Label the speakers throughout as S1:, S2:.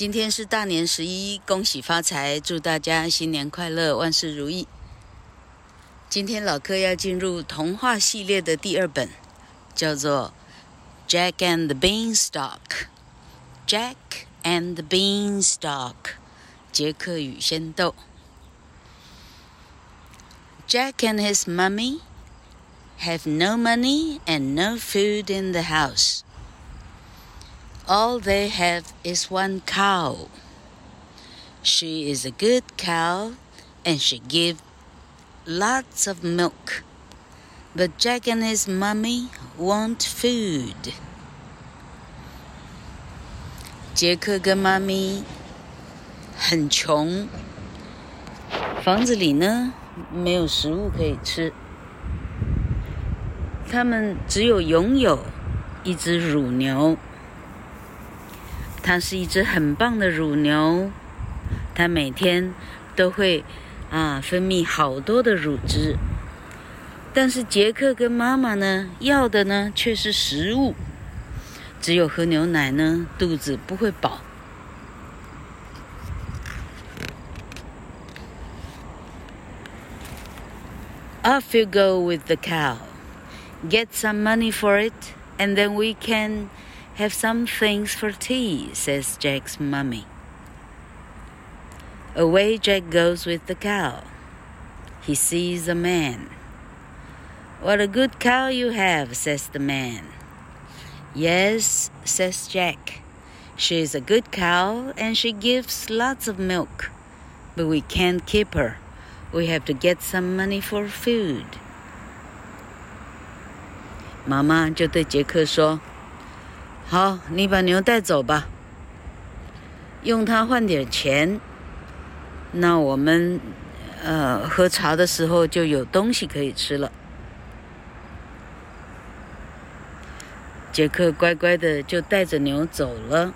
S1: 今天是大年十一，恭喜发财，祝大家新年快乐，万事如意。今天老柯要进入童话系列的第二本，叫做《Jack and the Beanstalk》。Jack and the Beanstalk，杰克与仙豆。Jack and his mummy have no money and no food in the house. All they have is one cow. She is a good cow, and she gives lots of milk. But Jack and his mummy want food. 杰克跟妈咪很穷，房子里呢没有食物可以吃，他们只有拥有一只乳牛。 它是一只很棒的乳牛，它每天都会啊分泌好多的乳汁。但是杰克跟妈妈呢，要的呢却是食物，只有喝牛奶呢，肚子不会饱。Off you go with the cow, get some money for it, and then we can. Have some things for tea, says Jack's mummy. Away Jack goes with the cow. He sees a man. What a good cow you have, says the man. Yes, says Jack. She is a good cow and she gives lots of milk. But we can't keep her. We have to get some money for food. 妈妈就对杰克说。 好，你把牛带走吧，用它换点钱。那我们，呃，喝茶的时候就有东西可以吃了。杰克乖乖的就带着牛走了，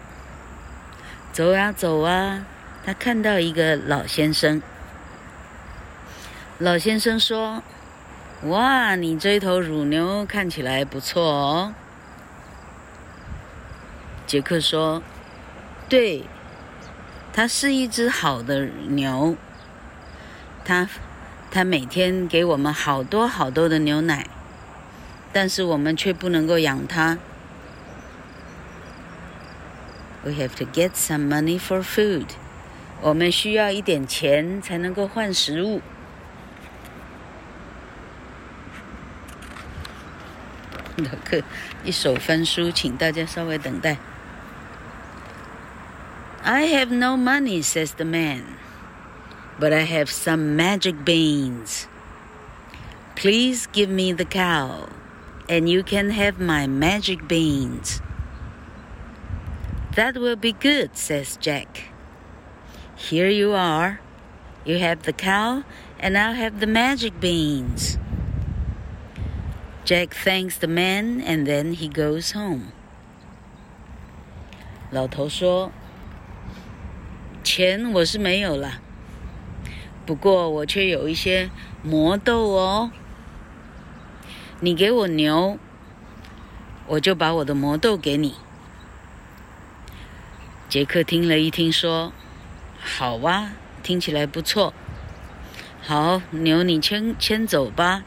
S1: 走啊走啊，他看到一个老先生。老先生说：“哇，你这头乳牛看起来不错哦。”杰克说：“对，它是一只好的牛。它，它每天给我们好多好多的牛奶，但是我们却不能够养它。We have to get some money for food。我们需要一点钱才能够换食物。”老克一手翻书，请大家稍微等待。I have no money, says the man, but I have some magic beans. Please give me the cow, and you can have my magic beans. That will be good, says Jack. Here you are. You have the cow, and I'll have the magic beans. Jack thanks the man, and then he goes home. 老头说。 钱我是没有了，不过我却有一些魔豆哦。你给我牛，我就把我的魔豆给你。杰克听了一听，说：“好哇，听起来不错。好，牛你牵牵走吧。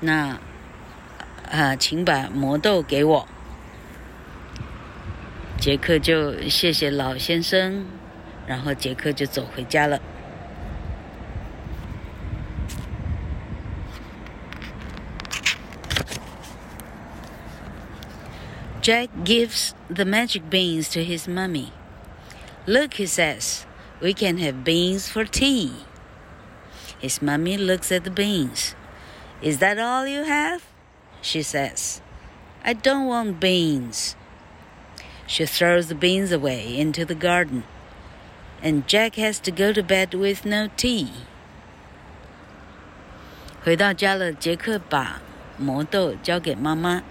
S1: 那，啊，请把魔豆给我。”杰克就谢谢老先生，然后杰克就走回家了。Jack gives the magic beans to his mummy. Look, he says, we can have beans for tea. His mummy looks at the beans. Is that all you have? She says, I don't want beans. She throws the beans away into the garden, and Jack has to go to bed with no tea. 回到家了，杰克把魔豆交给妈妈。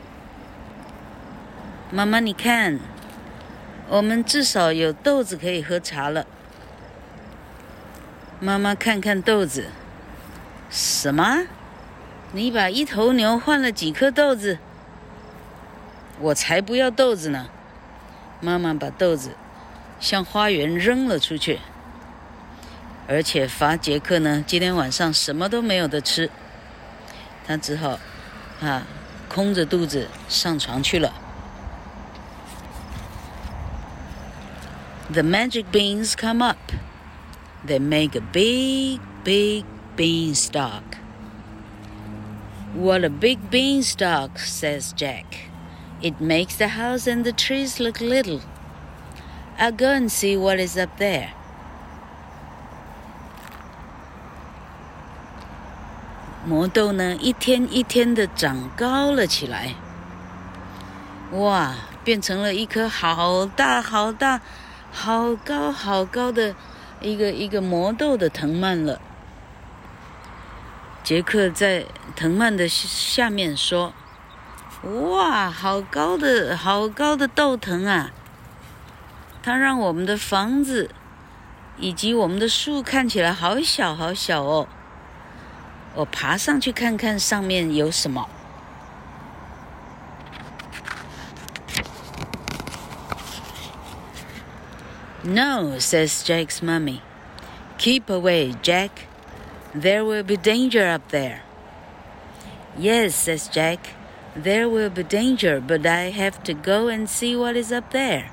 S1: 妈妈，你看，我们至少有豆子可以喝茶了。妈妈看看豆子，什么？你把一头牛换了几颗豆子？我才不要豆子呢！妈妈把豆子 向花园扔了出去，而且罚杰克呢，今天晚上什么都没有得吃，他只好啊，空着肚子上床去了。The magic beans come up. They make a big, big beanstalk. What a big beanstalk, says Jack. It makes the house and the trees look little. I'll go and see what is up there. 魔豆呢，一天一天的长高了起来。哇，变成了一棵好大好大、好高好高的一个一个魔豆的藤蔓了。杰克在藤蔓的下面说：“哇，好高的，好高的豆藤啊！它让我们的房子以及我们的树看起来好小好小哦。我爬上去看看上面有什么。” No, says Jack's mummy. Keep away, Jack. There will be danger up there. Yes, says Jack. There will be danger, but I have to go and see what is up there.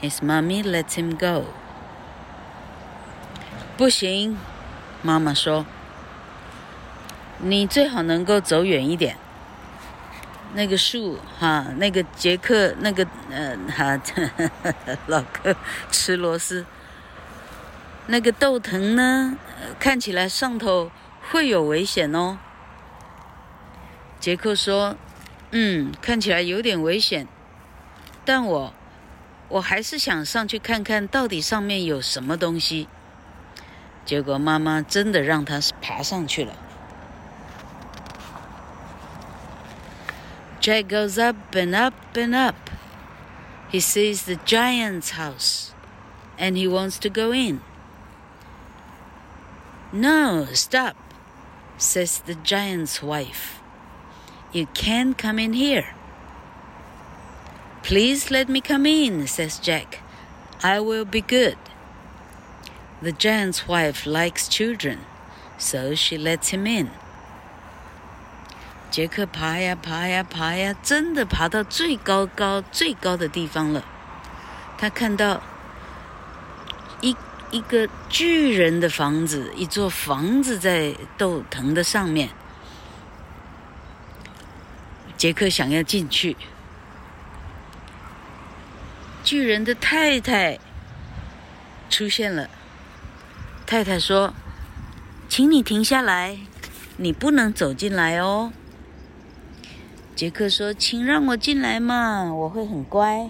S1: His mommy lets him go. 不行，妈妈说，你最好能够走远一点。那个树，哈，那个杰克，那个，呃，哈，老哥吃螺丝。那个豆藤呢，看起来上头会有危险哦。杰克说：“嗯，看起来有点危险，但我我还是想上去看看到底上面有什么东西。”结果妈妈真的让他爬上去了。Jack goes up and up and up. He sees the giant's house, and he wants to go in. No, stop, says the giant's wife. You can't come in here. Please let me come in, says Jack. I will be good. The giant's wife likes children, so she lets him in. 杰克爬呀爬呀爬呀，真的爬到最高高最高的地方了。他看到一。一个巨人的房子，一座房子在豆藤的上面。 杰克想要进去，巨人的太太出现了。太太说：“请你停下来，你不能走进来哦。”杰克说：“请让我进来嘛，我会很乖。”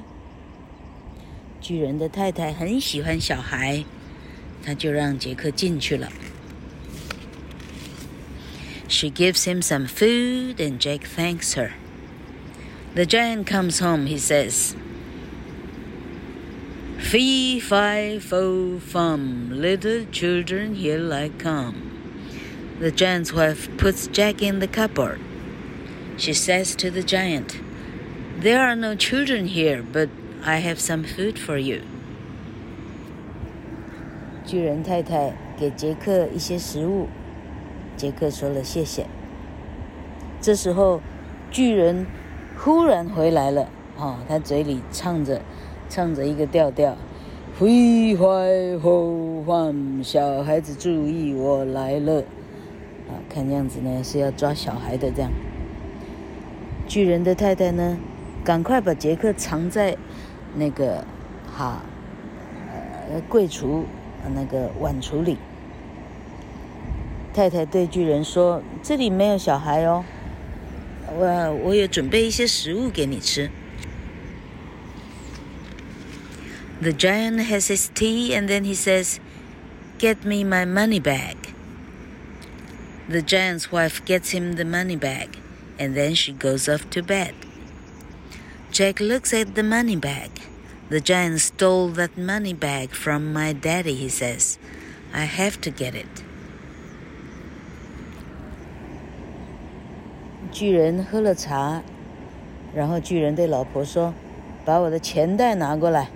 S1: 巨人的太太很喜欢小孩。他就让杰克进去了。She gives him some food, and Jack thanks her. The giant comes home, he says. Fee, fi, fo, fum, little children, here I come. The giant's wife puts Jack in the cupboard. She says to the giant, There are no children here, but I have some food for you. 巨人太太给杰克一些食物，杰克说了谢谢。这时候，巨人 忽然回来了，哦，他嘴里唱着唱着一个调调：挥挥吼唤，小孩子注意，我来了。啊，看样子呢是要抓小孩的这样。巨人的太太呢，赶快把杰克藏在那个哈呃柜橱。那个碗橱里，太太对巨人说：“这里没有小孩哦，我我也准备一些食物给你吃。” The giant has his tea and then he says, "Get me my money bag." The giant's wife gets him the money bag, and then she goes off to bed. Jack looks at the money bag. The giant stole that money bag from my daddy, he says. I have to get it. 巨人喝了茶，然后巨人对老婆说：“把我的钱袋拿过来。”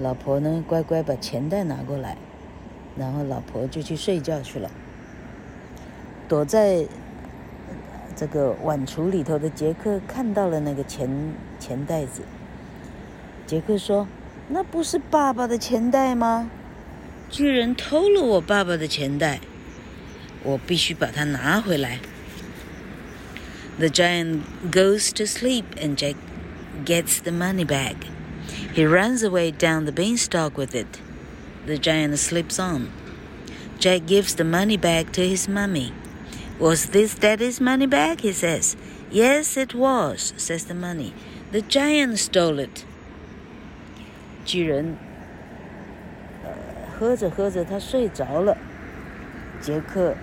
S1: 老婆呢，乖乖把钱袋拿过来，然后老婆就去睡觉去了。躲在这个碗橱里头的杰克看到了那个钱钱袋子。杰克说：“那不是爸爸的钱袋吗？巨人偷了我爸爸的钱袋，我必须把它拿回来。” The giant goes to sleep and Jack gets the money bag. He runs away down the beanstalk with it. The giant sleeps on. Jack gives the money bag to his mummy. Was this daddy's money bag? He says. Yes, it was, says the mummy. The giant stole it. 巨人，呃，喝着喝着，他睡着了。杰克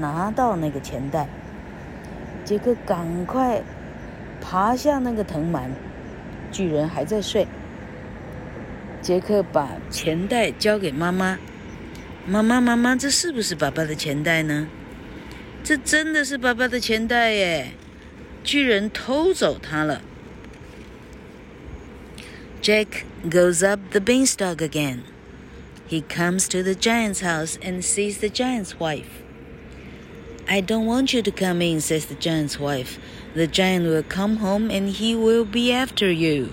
S1: 拿到那个钱袋， 杰克赶快爬下那个藤蔓，巨人还在睡。杰克把钱袋交给妈妈，妈妈，妈妈，这是不是爸爸的钱袋呢？这真的是爸爸的钱袋耶！巨人偷走它了。Jack goes up the beanstalk again. He comes to the giant's house and sees the giant's wife. I don't want you to come in, says the giant's wife. The giant will come home and he will be after you.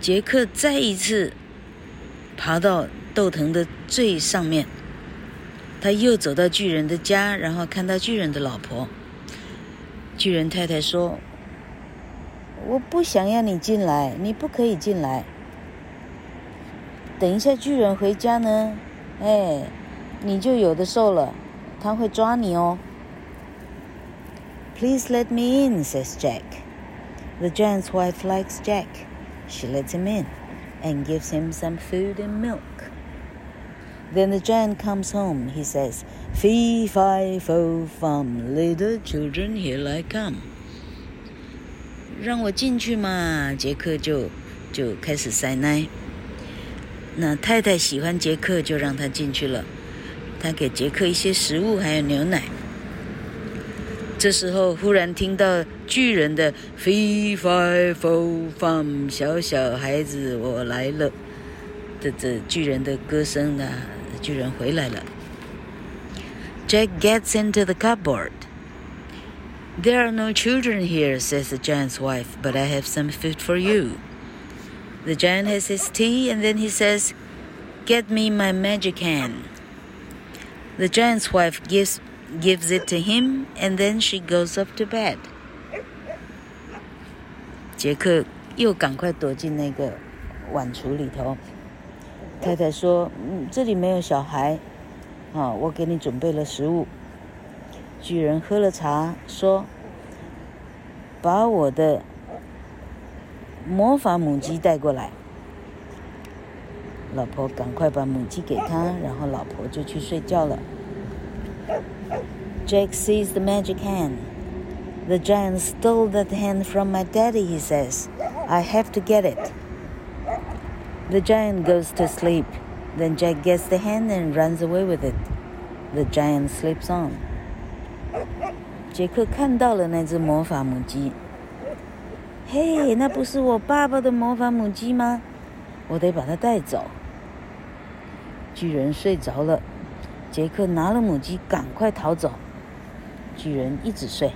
S1: 杰克再一次爬到豆藤的最上面，他又走到巨人的家，然后看到巨人的老婆。巨人太太说：“我不想要你进来，你不可以进来。等一下巨人回家呢，哎，你就有的受了，他会抓你哦。” Please let me in, says Jack. The giant's wife likes Jack. She lets him in and gives him some food and milk. Then the giant comes home. He says, Fee, fi, fo, fum, little children, here I come. 让我进去嘛，杰克就就开始塞奶。那太太喜欢杰克，就让他进去了。 他给杰克一些食物，还有牛奶。这时候忽然听到巨人的 “fee fi fo fum”，小小孩子我来了，这这巨人的歌声呢，巨人回来了。Jack gets into the cupboard. There are no children here, says the giant's wife, but I have some food for you. The giant has his tea, and then he says, Get me my magic hand. The giant's wife gives gives it to him, and then she goes up to bed. 杰克又赶快躲进那个碗橱里头。太太说：“嗯，这里没有小孩，啊，我给你准备了食物。”巨人喝了茶，说：“把我的魔法母鸡带过来。”老婆赶快把母鸡给他，然后老婆就去睡觉了。Jack sees the magic hand. The giant stole that hand from my daddy, he says. I have to get it. The giant goes to sleep. Then Jack gets the hand and runs away with it. The giant sleeps on. 杰克看到了那只魔法母鸡。嘿，那不是我爸爸的魔法母鸡吗？我得把它带走。 巨人睡着了。杰克拿了母鸡，赶快逃走。巨人一直睡。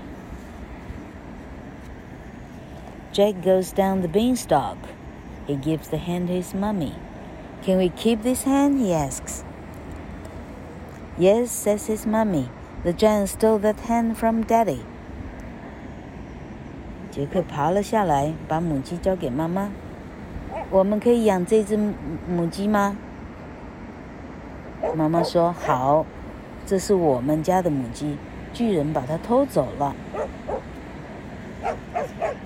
S1: Jack goes down the beanstalk. He gives the hand to his mummy. Can we keep this hand? He asks. Yes, says his mummy. The giant stole that hand from daddy. 杰克爬了下来，把母鸡交给妈妈。我们可以养这只母鸡吗？ 妈妈说：“好，这是我们家的母鸡，巨人把它偷走了。”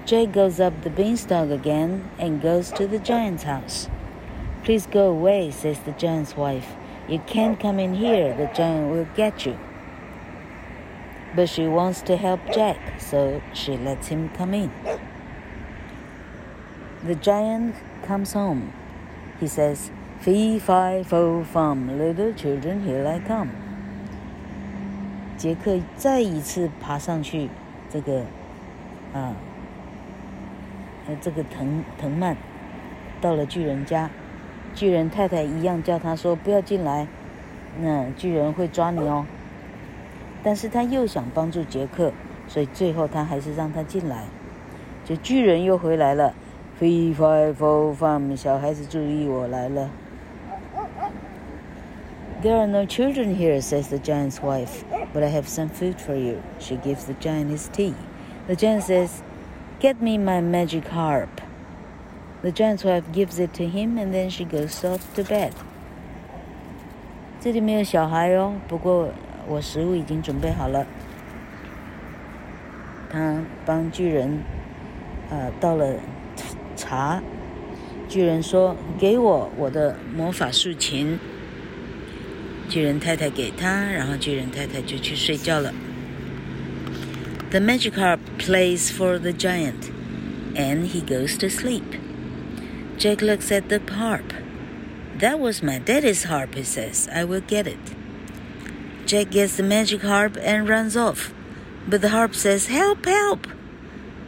S1: Jack goes up the beanstalk again and goes to the giant's house. Please go away, says the giant's wife. You can't come in here, the giant will get you. But she wants to help Jack, so she lets him come in. The giant comes home. He says, Fee, fi, fo, fum, little children, here I come. 杰克再一次爬上去，这个，啊，呃，这个藤藤蔓，到了巨人家，巨人太太一样叫他说不要进来，那巨人会抓你哦。但是他又想帮助杰克，所以最后他还是让他进来。就巨人又回来了，Fee fi fo fum，小孩子注意，我来了。There are no children here, says the giant's wife, but I have some food for you. She gives the giant his tea. The giant says, Get me my magic harp. The giant's wife gives it to him, and then she goes off to bed. 这里没有小孩哦，不过我食物已经准备好了。他帮巨人，呃，倒了茶。巨人说：“给我我的魔法竖琴。” 巨人太太给他，然后巨人太太就去睡觉了。The magic harp plays for the giant, and he goes to sleep. Jack looks at the harp. That was my daddy's harp, he says. I will get it. Jack gets the magic harp and runs off, but the harp says, Help, help!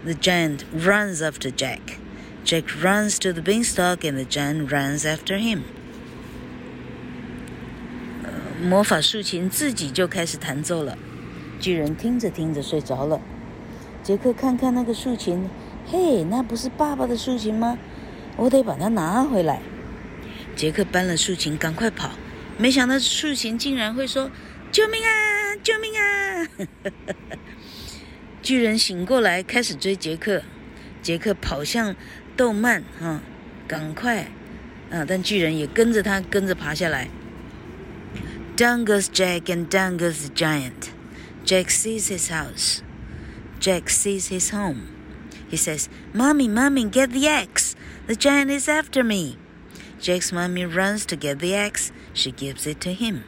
S1: The giant runs after Jack. Jack runs to the beanstalk, and the giant runs after him. 魔法竖琴自己就开始弹奏了，巨人听着听着睡着了。杰克看看那个竖琴，嘿，那不是爸爸的竖琴吗？我得把它拿回来。杰克搬了竖琴，赶快跑，没想到竖琴竟然会说：“救命啊，救命啊！” 巨人醒过来，开始追杰克。杰克跑向豆蔓，哈，赶快，啊！但巨人也跟着他，跟着爬下来。Down goes Jack and down goes the giant. Jack sees his house. Jack sees his home. He says, Mommy, Mommy, get the axe. The giant is after me. Jack's mommy runs to get the axe. She gives it to him.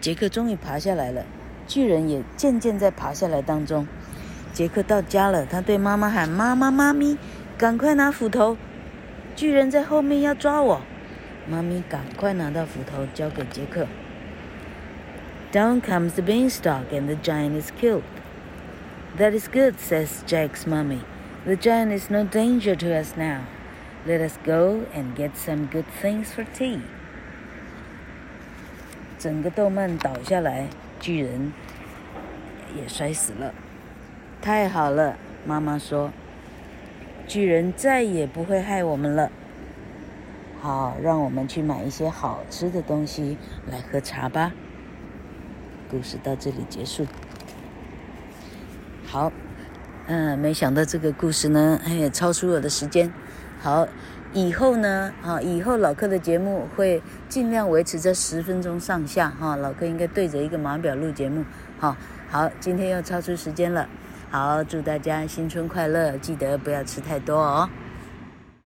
S1: 杰克终于爬下来了，巨人也渐渐在爬下来当中。杰克到家了，他对妈妈喊：“妈妈，妈咪，赶快拿斧头！巨人在后面要抓我。” 妈咪赶快拿到斧头交给杰克。Down comes the beanstalk and the giant is killed. That is good, says Jack's mommy. The giant is no danger to us now. Let us go and get some good things for tea. 整个豆蔓倒下来，巨人也摔死了。太好了，妈妈说，巨人再也不会害我们了。 好，让我们去买一些好吃的东西来喝茶吧。故事到这里结束。好，嗯，没想到这个故事呢，哎，超出我的时间。好，以后呢，啊，以后老柯的节目会尽量维持在十分钟上下。哈，老柯应该对着一个码表录节目。好，好，今天又超出时间了。好，祝大家新春快乐，记得不要吃太多哦。